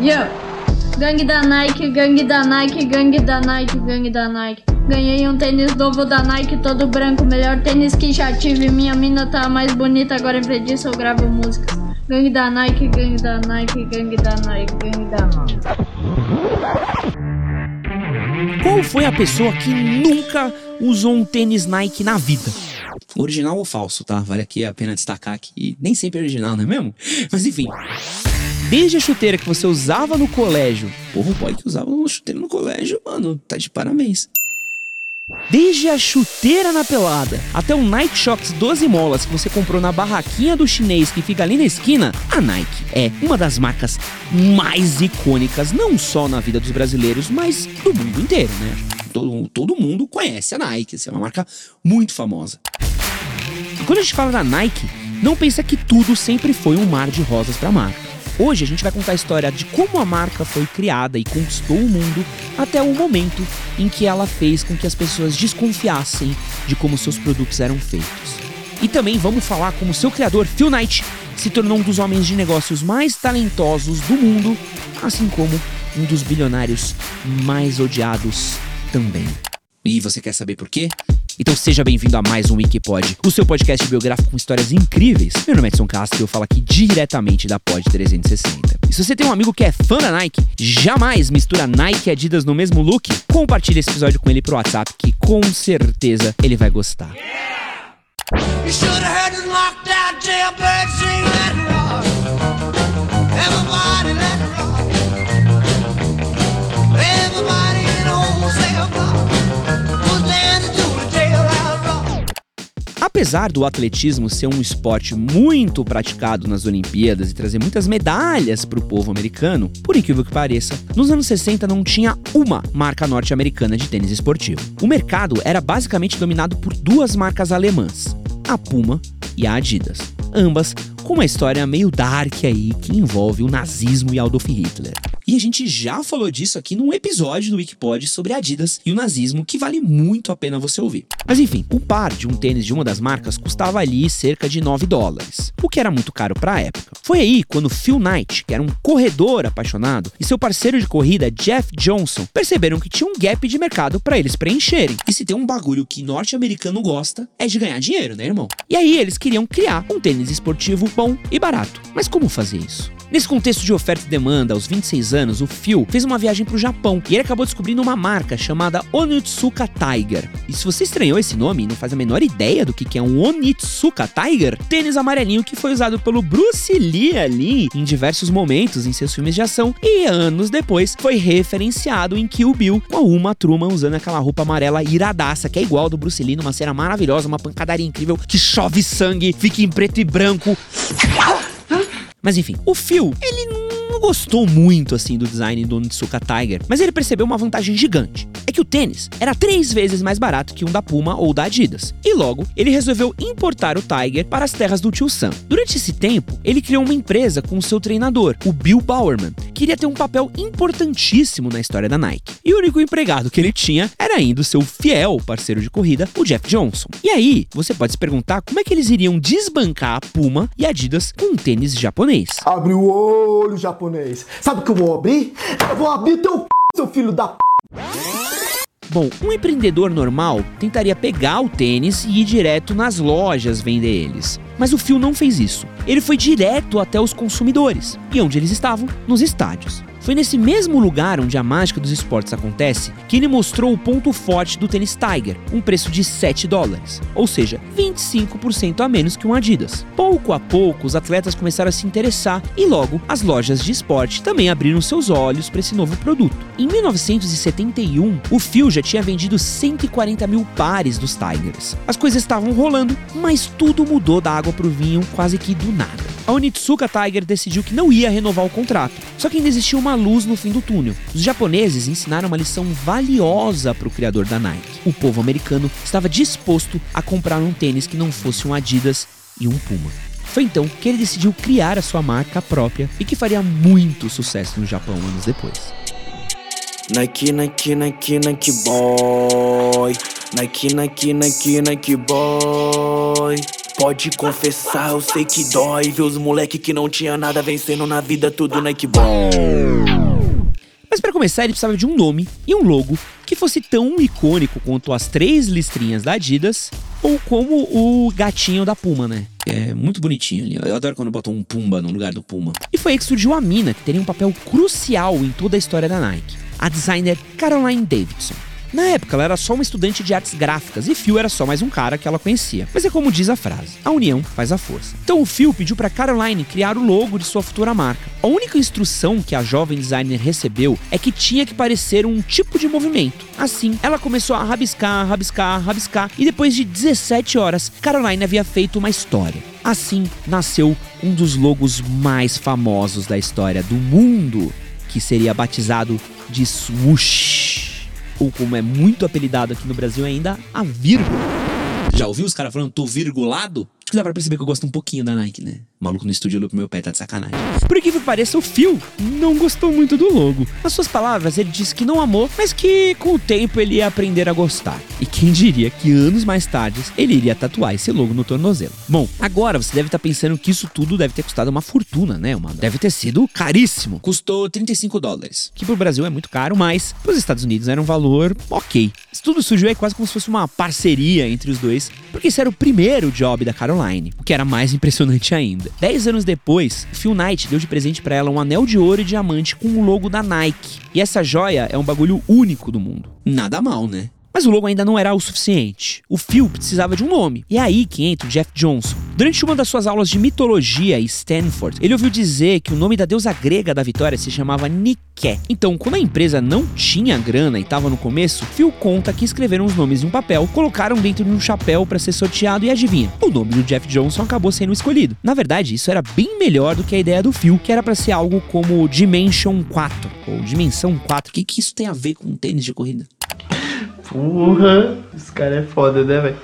Yo! Gangue da Nike, gangue da Nike, gangue da Nike, gangue da Nike. Ganhei um tênis novo da Nike, todo branco, melhor tênis que já tive. Minha mina tá mais bonita, agora em vez disso eu gravo músicas. Gangue da Nike, gangue da Nike, gangue da Nike, gangue da Nike. Qual foi a pessoa que nunca usou um tênis Nike na vida? Original ou falso, tá? Vale aqui a pena destacar que nem sempre é original, não é mesmo? Mas enfim. Desde a chuteira que você usava no colégio, Porra, o boy que usava uma chuteira no colégio, mano, tá de parabéns. desde a chuteira na pelada, até o Nike Shox 12 molas que você comprou na barraquinha do chinês que fica ali na esquina, a Nike é uma das marcas mais icônicas, não só na vida dos brasileiros, mas do mundo inteiro, né? Todo, todo mundo conhece a Nike, é uma marca muito famosa. E quando a gente fala da Nike, não pensa que tudo sempre foi um mar de rosas pra marca. Hoje a gente vai contar a história de como a marca foi criada e conquistou o mundo até o momento em que ela fez com que as pessoas desconfiassem de como seus produtos eram feitos. E também vamos falar como seu criador, Phil Knight, se tornou um dos homens de negócios mais talentosos do mundo, assim como um dos bilionários mais odiados também. E você quer saber por quê? Então seja bem-vindo a mais um Wikipod, o seu podcast biográfico com histórias incríveis. Meu nome é Edson Castro e eu falo aqui diretamente da Pod 360. E se você tem um amigo que é fã da Nike, jamais mistura Nike e Adidas no mesmo look, compartilhe esse episódio com ele pro WhatsApp que com certeza ele vai gostar. You Apesar do atletismo ser um esporte muito praticado nas Olimpíadas e trazer muitas medalhas para o povo americano, por incrível que pareça, nos anos 60 não tinha uma marca norte-americana de tênis esportivo. O mercado era basicamente dominado por duas marcas alemãs, a Puma e a Adidas, ambas com uma história meio dark aí que envolve o nazismo e Adolf Hitler. E a gente já falou disso aqui num episódio do Wikipod sobre Adidas e o nazismo, que vale muito a pena você ouvir. Mas enfim, o par de um tênis de uma das marcas custava ali cerca de 9 dólares, o que era muito caro para a época. Foi aí quando Phil Knight, que era um corredor apaixonado, e seu parceiro de corrida Jeff Johnson perceberam que tinha um gap de mercado para eles preencherem. E se tem um bagulho que norte-americano gosta, é de ganhar dinheiro, né, irmão? E aí eles queriam criar um tênis esportivo bom e barato. Mas como fazer isso? Nesse contexto de oferta e demanda, aos 26 anos, o Phil fez uma viagem para o Japão e ele acabou descobrindo uma marca chamada Onitsuka Tiger. E se você estranhou esse nome e não faz a menor ideia do que é um Onitsuka Tiger, tênis amarelinho que foi usado pelo Bruce Lee ali em diversos momentos em seus filmes de ação e anos depois foi referenciado em Kill Bill com a Uma Truman usando aquela roupa amarela iradaça que é igual do Bruce Lee numa cena maravilhosa, uma pancadaria incrível que chove sangue, fica em preto e branco. Mas enfim, o Phil, ele gostou muito assim do design do Onitsuka Tiger, mas ele percebeu uma vantagem gigante. É que o tênis era três vezes mais barato que um da Puma ou da Adidas. E logo, ele resolveu importar o Tiger para as terras do tio Sam. Durante esse tempo, ele criou uma empresa com o seu treinador, o Bill Bowerman, que iria ter um papel importantíssimo na história da Nike. E o único empregado que ele tinha era ainda o seu fiel parceiro de corrida, o Jeff Johnson. E aí, você pode se perguntar como é que eles iriam desbancar a Puma e a Adidas com um tênis japonês. Abre o olho, japonês. Sabe o que eu vou abrir? Eu vou abrir teu c... seu filho da p... Bom, um empreendedor normal tentaria pegar o tênis e ir direto nas lojas vender eles. Mas o Phil não fez isso. Ele foi direto até os consumidores. E onde eles estavam? Nos estádios. Foi nesse mesmo lugar onde a mágica dos esportes acontece que ele mostrou o ponto forte do tênis Tiger, um preço de 7 dólares, ou seja, 25% a menos que um Adidas. Pouco a pouco, os atletas começaram a se interessar e logo as lojas de esporte também abriram seus olhos para esse novo produto. Em 1971, o Phil já tinha vendido 140 mil pares dos Tigers. As coisas estavam rolando, mas tudo mudou da água para o vinho quase que do nada. A Onitsuka Tiger decidiu que não ia renovar o contrato. Só que ainda existia uma luz no fim do túnel. Os japoneses ensinaram uma lição valiosa para o criador da Nike. O povo americano estava disposto a comprar um tênis que não fosse um Adidas e um Puma. Foi então que ele decidiu criar a sua marca própria e que faria muito sucesso no Japão anos depois. Nike, Nike, Nike, Nike boy. Nike, Nike, Nike, Nike boy. Pode confessar, eu sei que dói ver os moleque que não tinha nada vencendo na vida, tudo Nike Ball. Mas para começar, ele precisava de um nome e um logo que fosse tão icônico quanto as três listrinhas da Adidas ou como o gatinho da Puma, né? É muito bonitinho ali. Eu adoro quando botam um Pumba no lugar do Puma. E foi aí que surgiu a mina, que teria um papel crucial em toda a história da Nike. A designer Caroline Davidson. Na época, ela era só uma estudante de artes gráficas e Phil era só mais um cara que ela conhecia. Mas é como diz a frase: a união faz a força. Então o Phil pediu para Caroline criar o logo de sua futura marca. A única instrução que a jovem designer recebeu é que tinha que parecer um tipo de movimento. Assim, ela começou a rabiscar, rabiscar, rabiscar e depois de 17 horas, Caroline havia feito uma história. Assim nasceu um dos logos mais famosos da história do mundo, que seria batizado de swoosh ou como é muito apelidado aqui no Brasil ainda, a vírgula. Já ouviu os caras falando, tô virgulado? Acho que dá pra perceber que eu gosto um pouquinho da Nike, né? O maluco no estúdio olhou pro meu pé, tá de sacanagem. Por que pareça, o Phil não gostou muito do logo. Nas suas palavras, ele disse que não amou, mas que com o tempo ele ia aprender a gostar. E quem diria que anos mais tarde ele iria tatuar esse logo no tornozelo. Bom, agora você deve estar pensando que isso tudo deve ter custado uma fortuna, né, mano? Deve ter sido caríssimo. Custou 35 dólares. Que pro Brasil é muito caro, mas pros Estados Unidos era um valor ok. Isso tudo surgiu aí quase como se fosse uma parceria entre os dois, porque esse era o primeiro job da Caroline, o que era mais impressionante ainda. Dez anos depois, Phil Knight deu de presente para ela um anel de ouro e diamante com o logo da Nike. E essa joia é um bagulho único do mundo. Nada mal, né? Mas o logo ainda não era o suficiente. O Phil precisava de um nome. E é aí que entra o Jeff Johnson. Durante uma das suas aulas de mitologia em Stanford, ele ouviu dizer que o nome da deusa grega da vitória se chamava Nike. Então, quando a empresa não tinha grana e estava no começo, Phil conta que escreveram os nomes em um papel, colocaram dentro de um chapéu para ser sorteado e adivinha, o nome do Jeff Johnson acabou sendo escolhido. Na verdade, isso era bem melhor do que a ideia do Phil, que era para ser algo como Dimension 4 ou Dimensão 4. O que, que isso tem a ver com um tênis de corrida? Porra, esse cara é foda, né, velho?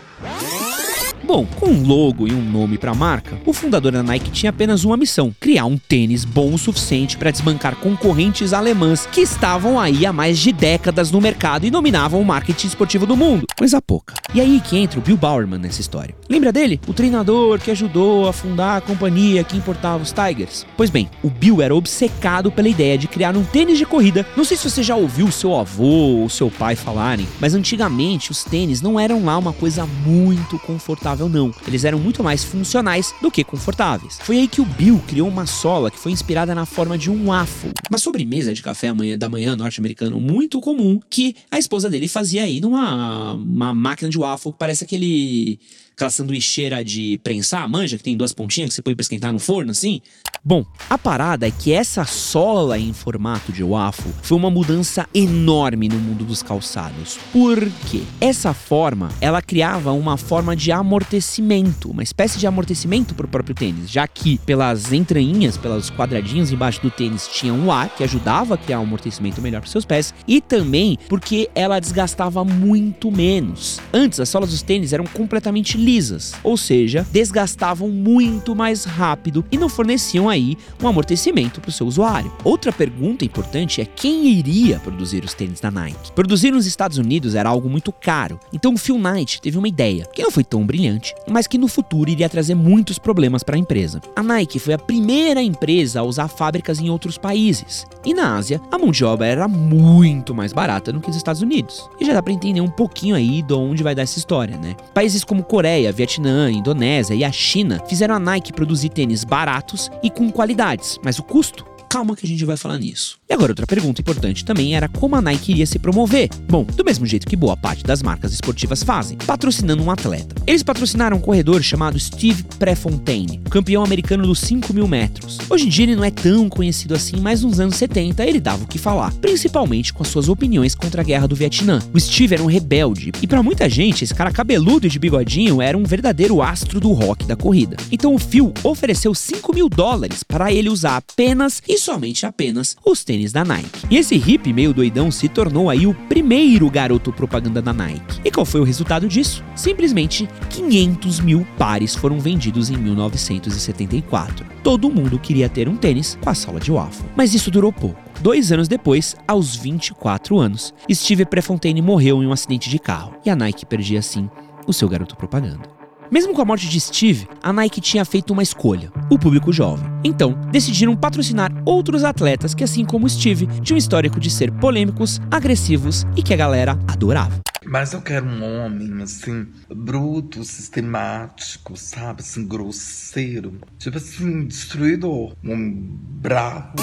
Bom, com um logo e um nome para a marca, o fundador da Nike tinha apenas uma missão: criar um tênis bom o suficiente para desbancar concorrentes alemãs que estavam aí há mais de décadas no mercado e dominavam o marketing esportivo do mundo. Coisa pouca. E aí que entra o Bill Bowerman nessa história. Lembra dele? O treinador que ajudou a fundar a companhia que importava os Tigers? Pois bem, o Bill era obcecado pela ideia de criar um tênis de corrida. Não sei se você já ouviu seu avô ou seu pai falarem, mas antigamente os tênis não eram lá uma coisa muito confortável não. Eles eram muito mais funcionais do que confortáveis. Foi aí que o Bill criou uma sola que foi inspirada na forma de um waffle. Uma sobremesa de café da manhã norte-americano muito comum que a esposa dele fazia aí numa uma máquina de waffle que parece aquele aquela sanduicheira de prensar, manja, que tem duas pontinhas que você põe pra esquentar no forno, assim. Bom, a parada é que essa sola em formato de waffle foi uma mudança enorme no mundo dos calçados. Por quê? Essa forma, ela criava uma forma de amortecimento, uma espécie de amortecimento para o próprio tênis, já que pelas entranhas, pelos quadradinhos embaixo do tênis tinha um ar que ajudava a criar um amortecimento melhor para seus pés e também porque ela desgastava muito menos. Antes, as solas dos tênis eram completamente lisas, ou seja, desgastavam muito mais rápido e não forneciam aí um amortecimento para o seu usuário. Outra pergunta importante é quem iria produzir os tênis da Nike? Produzir nos Estados Unidos era algo muito caro, então o Phil Knight teve uma ideia, que não foi tão brilhante, mas que no futuro iria trazer muitos problemas para a empresa. A Nike foi a primeira empresa a usar fábricas em outros países, e na Ásia a mão de obra era muito mais barata do que nos Estados Unidos. E já dá para entender um pouquinho aí de onde vai dar essa história, né? Países como Coreia, Vietnã, Indonésia e a China fizeram a Nike produzir tênis baratos e com qualidades, mas o custo Calma que a gente vai falar nisso. e agora, outra pergunta importante também era como a Nike iria se promover. Bom, do mesmo jeito que boa parte das marcas esportivas fazem, patrocinando um atleta. Eles patrocinaram um corredor chamado Steve Prefontaine, campeão americano dos 5 mil metros. Hoje em dia ele não é tão conhecido assim, mas nos anos 70 ele dava o que falar, principalmente com as suas opiniões contra a guerra do Vietnã. O Steve era um rebelde, e para muita gente, esse cara cabeludo e de bigodinho era um verdadeiro astro do rock da corrida. Então o Phil ofereceu 5 mil dólares para ele usar apenas E somente apenas os tênis da Nike. E esse hippie meio doidão se tornou aí o primeiro garoto propaganda da Nike. E qual foi o resultado disso? Simplesmente 500 mil pares foram vendidos em 1974. Todo mundo queria ter um tênis com a sola de waffle. Mas isso durou pouco. Dois anos depois, aos 24 anos, Steve Prefontaine morreu em um acidente de carro. E a Nike perdia assim o seu garoto propaganda. Mesmo com a morte de Steve, a Nike tinha feito uma escolha: o público jovem. Então, decidiram patrocinar outros atletas que, assim como Steve, tinham histórico de ser polêmicos, agressivos e que a galera adorava. Mas eu quero um homem, assim, bruto, sistemático, sabe? Assim, grosseiro. Tipo assim, destruidor. Um homem bravo.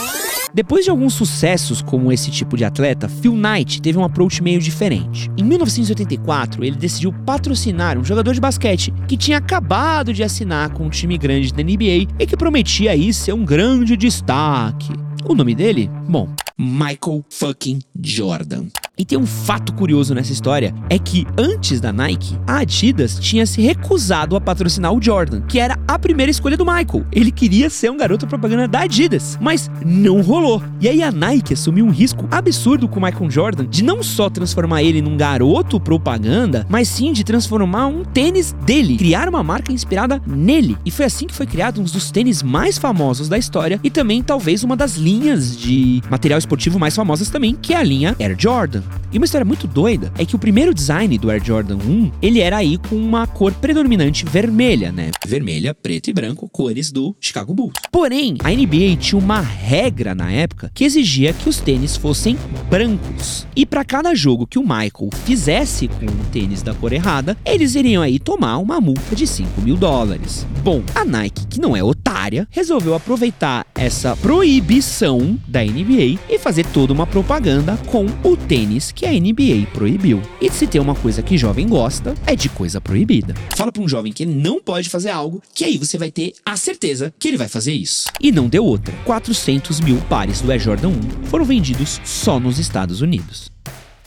Depois de alguns sucessos como esse tipo de atleta, Phil Knight teve um approach meio diferente. Em 1984, ele decidiu patrocinar um jogador de basquete que tinha acabado de assinar com um time grande da NBA e que prometia aí ser um grande destaque. O nome dele? Bom, Michael fucking Jordan. E tem um fato curioso nessa história, é que antes da Nike, a Adidas tinha se recusado a patrocinar o Jordan, que era a primeira escolha do Michael. Ele queria ser um garoto propaganda da Adidas, mas não rolou. E aí a Nike assumiu um risco absurdo com o Michael Jordan de não só transformar ele num garoto propaganda, mas sim de transformar um tênis dele, criar uma marca inspirada nele. E foi assim que foi criado um dos tênis mais famosos da história e também talvez uma das linhas de material esportivo mais famosas também, que é a linha Air Jordan. E uma história muito doida é que o primeiro design do Air Jordan 1, ele era aí com uma cor predominante vermelha, né? Vermelha, preto e branco, cores do Chicago Bulls. Porém, a NBA tinha uma regra na época que exigia que os tênis fossem brancos. E para cada jogo que o Michael fizesse com o tênis da cor errada, eles iriam aí tomar uma multa de 5 mil dólares. Bom, a Nike, que não é otária, resolveu aproveitar essa proibição da NBA e fazer toda uma propaganda com o tênis que a NBA proibiu. E se tem uma coisa que jovem gosta, é de coisa proibida. Fala pra um jovem que ele não pode fazer algo, que aí você vai ter a certeza que ele vai fazer isso. E não deu outra. 400 mil pares do Air Jordan 1 foram vendidos só nos Estados Unidos.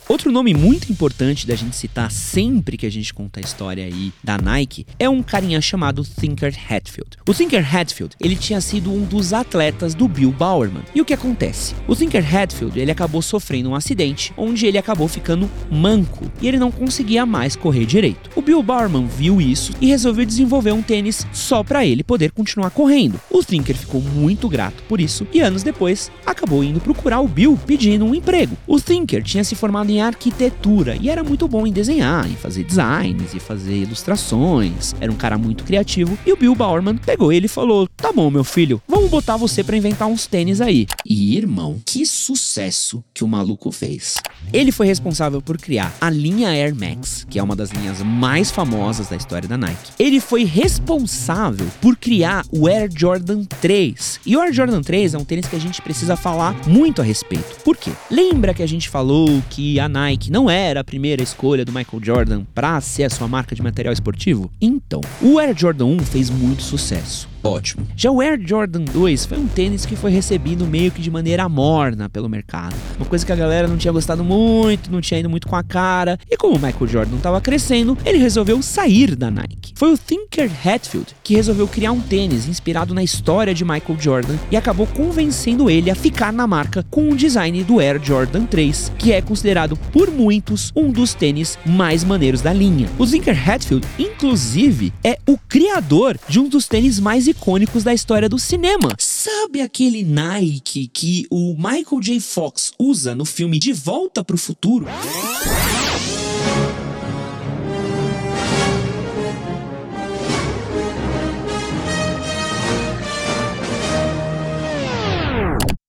Outro nome muito importante da gente citar sempre que a gente conta a história aí da Nike é um carinha chamado Thinker Hatfield. O Thinker Hatfield, ele tinha sido um dos atletas do Bill Bowerman. E o que acontece? O Thinker Hatfield, ele acabou sofrendo um acidente onde ele acabou ficando manco e ele não conseguia mais correr direito. O Bill Bowerman viu isso e resolveu desenvolver um tênis só para ele poder continuar correndo. O Thinker ficou muito grato por isso e anos depois acabou indo procurar o Bill pedindo um emprego. O Thinker tinha se formado em arquitetura e era muito bom em desenhar, em fazer designs e fazer ilustrações. Era um cara muito criativo e o Bill Bowerman pegou ele e falou: "Tá bom, meu filho, vamos botar você para inventar uns tênis aí". E irmão, que sucesso que o maluco fez. Ele foi responsável por criar a linha Air Max, que é uma das linhas mais famosas da história da Nike. Ele foi responsável por criar o Air Jordan 3. E o Air Jordan 3 é um tênis que a gente precisa falar muito a respeito. Por quê? Lembra que a gente falou que a Nike não era a primeira escolha do Michael Jordan para ser a sua marca de material esportivo? Então, o Air Jordan 1 fez muito sucesso. Ótimo. Já o Air Jordan 2 foi um tênis que foi recebido meio que de maneira morna pelo mercado. Uma coisa que a galera não tinha gostado muito, não tinha ido muito com a cara. E como o Michael Jordan estava crescendo, ele resolveu sair da Nike. Foi o Thinker Hatfield que resolveu criar um tênis inspirado na história de Michael Jordan e acabou convencendo ele a ficar na marca com o design do Air Jordan 3, que é considerado por muitos um dos tênis mais maneiros da linha. O Thinker Hatfield, inclusive, é o criador de um dos tênis mais icônicos da história do cinema. Sabe aquele Nike que o Michael J. Fox usa no filme De Volta pro Futuro?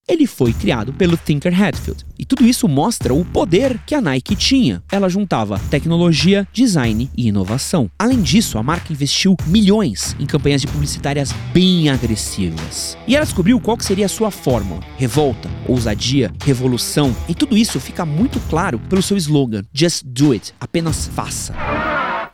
Ele foi criado pelo Thinker Hatfield. E tudo isso mostra o poder que a Nike tinha. Ela juntava tecnologia, design e inovação. Além disso, a marca investiu milhões em campanhas de publicitárias bem agressivas. E ela descobriu qual seria a sua fórmula: revolta, ousadia, revolução. E tudo isso fica muito claro pelo seu slogan: Just do it, apenas faça.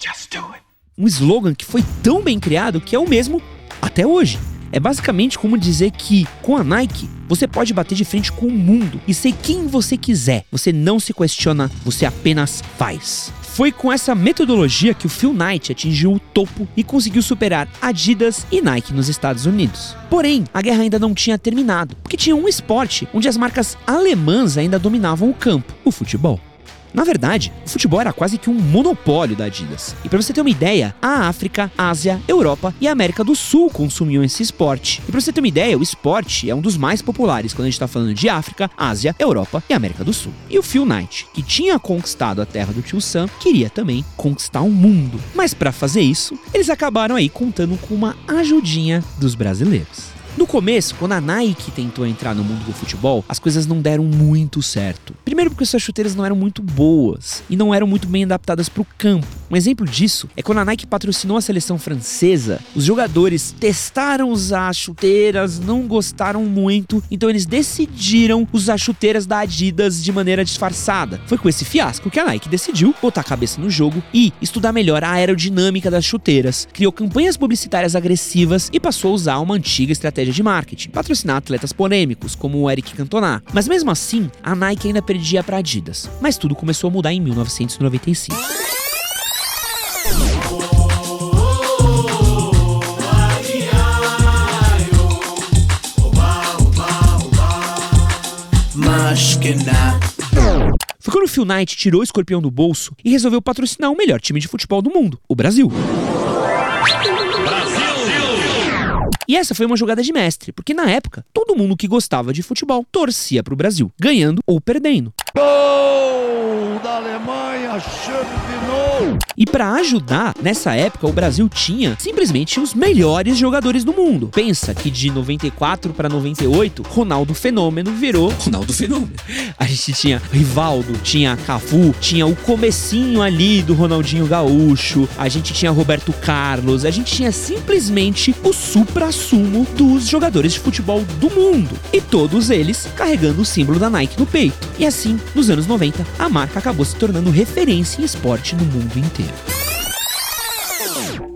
Just do it. Um slogan que foi tão bem criado que é o mesmo até hoje. É basicamente como dizer que com a Nike você pode bater de frente com o mundo e ser quem você quiser. Você não se questiona, você apenas faz. Foi com essa metodologia que o Phil Knight atingiu o topo e conseguiu superar Adidas e Nike nos Estados Unidos. Porém, a guerra ainda não tinha terminado, porque tinha um esporte onde as marcas alemãs ainda dominavam o campo: o futebol. Na verdade, o futebol era quase que um monopólio da Adidas. E para você ter uma ideia, a África, Ásia, Europa e América do Sul consumiam esse esporte. E para você ter uma ideia, o esporte é um dos mais populares quando a gente está falando de África, Ásia, Europa e América do Sul. E o Phil Knight, que tinha conquistado a terra do tio Sam, queria também conquistar o mundo. Mas para fazer isso, eles acabaram aí contando com uma ajudinha dos brasileiros. No começo, quando a Nike tentou entrar no mundo do futebol, as coisas não deram muito certo. Primeiro porque suas chuteiras não eram muito boas e não eram muito bem adaptadas para o campo. Um exemplo disso é quando a Nike patrocinou a seleção francesa, os jogadores testaram usar chuteiras, não gostaram muito, então eles decidiram usar chuteiras da Adidas de maneira disfarçada. Foi com esse fiasco que a Nike decidiu botar a cabeça no jogo e estudar melhor a aerodinâmica das chuteiras, criou campanhas publicitárias agressivas e passou a usar uma antiga estratégia de marketing, patrocinar atletas polêmicos como o Eric Cantona. Mas mesmo assim, a Nike ainda perdia para Adidas. Mas tudo começou a mudar em 1995. Quando o Knight tirou o escorpião do bolso e resolveu patrocinar o melhor time de futebol do mundo, o Brasil. E essa foi uma jogada de mestre, porque na época, todo mundo que gostava de futebol torcia pro Brasil, ganhando ou perdendo. Gol da Alemanha, Champions! E para ajudar, nessa época o Brasil tinha simplesmente os melhores jogadores do mundo. Pensa que de 94 para 98, Ronaldo Fenômeno virou Ronaldo Fenômeno. A gente tinha Rivaldo, tinha Cafu, tinha o comecinho ali do Ronaldinho Gaúcho, a gente tinha Roberto Carlos, a gente tinha simplesmente o supra-sumo dos jogadores de futebol do mundo. E todos eles carregando o símbolo da Nike no peito. E assim, nos anos 90, a marca acabou se tornando referência em esporte no mundo inteiro. Bye.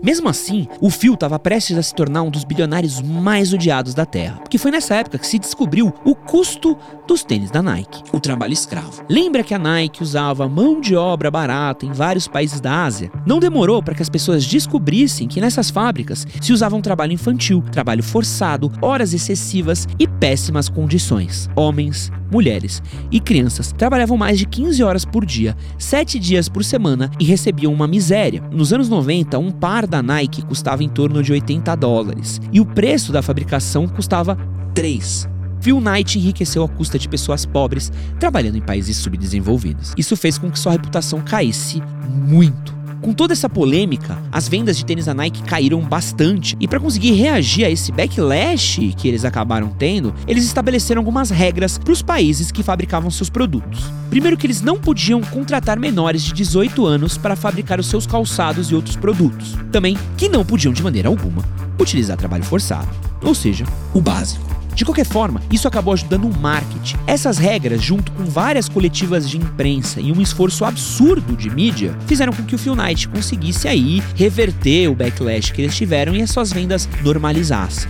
Mesmo assim, o Phil estava prestes a se tornar um dos bilionários mais odiados da Terra, porque foi nessa época que se descobriu o custo dos tênis da Nike. O trabalho escravo. Lembra que a Nike usava mão de obra barata em vários países da Ásia? Não demorou para que as pessoas descobrissem que nessas fábricas se usava um trabalho infantil, trabalho forçado, horas excessivas e péssimas condições. Homens, mulheres e crianças trabalhavam mais de 15 horas por dia, 7 dias por semana e recebiam uma miséria. Nos anos 90, um par da Nike custava em torno de 80 dólares e o preço da fabricação custava 3. Phil Knight enriqueceu à custa de pessoas pobres trabalhando em países subdesenvolvidos. Isso fez com que sua reputação caísse muito. Com toda essa polêmica, as vendas de tênis da Nike caíram bastante e para conseguir reagir a esse backlash que eles acabaram tendo, eles estabeleceram algumas regras para os países que fabricavam seus produtos. Primeiro que eles não podiam contratar menores de 18 anos para fabricar os seus calçados e outros produtos. Também que não podiam de maneira alguma utilizar trabalho forçado, ou seja, O básico. De qualquer forma, isso acabou ajudando o marketing. Essas regras, junto com várias coletivas de imprensa e um esforço absurdo de mídia, fizeram com que o Phil Knight conseguisse aí reverter o backlash que eles tiveram e as suas vendas normalizassem.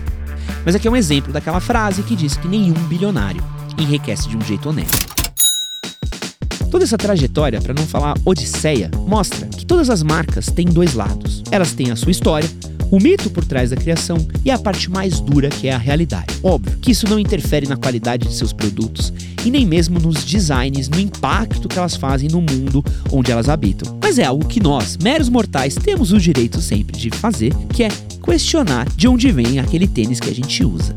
Mas aqui é um exemplo daquela frase que diz que nenhum bilionário enriquece de um jeito honesto. Toda essa trajetória, para não falar odisseia, mostra que todas as marcas têm dois lados. Elas têm a sua história, o mito por trás da criação e a parte mais dura que é a realidade. Óbvio que isso não interfere na qualidade de seus produtos e nem mesmo nos designs, no impacto que elas fazem no mundo onde elas habitam. Mas é algo que nós, meros mortais, temos o direito sempre de fazer, que é questionar de onde vem aquele tênis que a gente usa.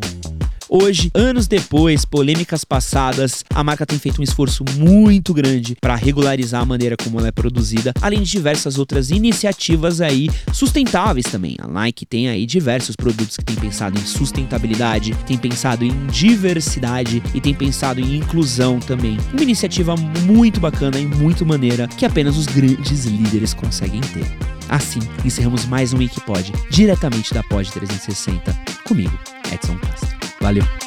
Hoje, anos depois, polêmicas passadas, a marca tem feito um esforço muito grande para regularizar a maneira como ela é produzida, além de diversas outras iniciativas aí sustentáveis também. A Nike tem aí diversos produtos que tem pensado em sustentabilidade, tem pensado em diversidade e tem pensado em inclusão também. Uma iniciativa muito bacana e muito maneira que apenas os grandes líderes conseguem ter. Assim, encerramos mais um Wikipod diretamente da Pod 360 comigo, Edson Castro. Valeu!